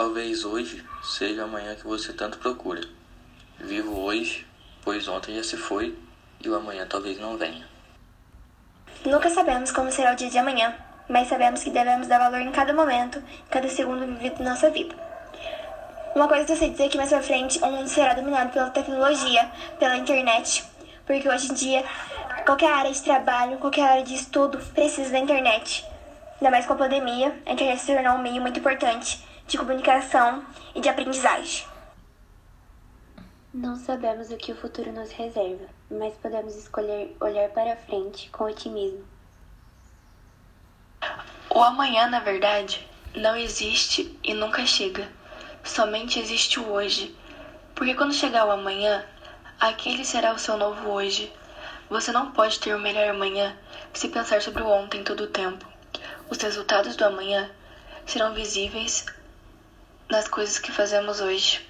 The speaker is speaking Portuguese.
Talvez hoje seja amanhã que você tanto procura. Vivo hoje, pois ontem já se foi e o amanhã talvez não venha. Nunca sabemos como será o dia de amanhã, mas sabemos que devemos dar valor em cada momento, em cada segundo vivido da nossa vida. Uma coisa que eu sei dizer é que mais pra frente o mundo será dominado pela tecnologia, pela internet, porque hoje em dia qualquer área de trabalho, qualquer área de estudo precisa da internet. Ainda mais com a pandemia, a internet se tornou um meio muito importante de comunicação e de aprendizagem. Não sabemos o que o futuro nos reserva, mas podemos escolher olhar para frente com otimismo. O amanhã, na verdade, não existe e nunca chega. Somente existe o hoje. Porque quando chegar o amanhã, aquele será o seu novo hoje. Você não pode ter o melhor amanhã se pensar sobre o ontem todo o tempo. Os resultados do amanhã serão visíveis nas coisas que fazemos hoje.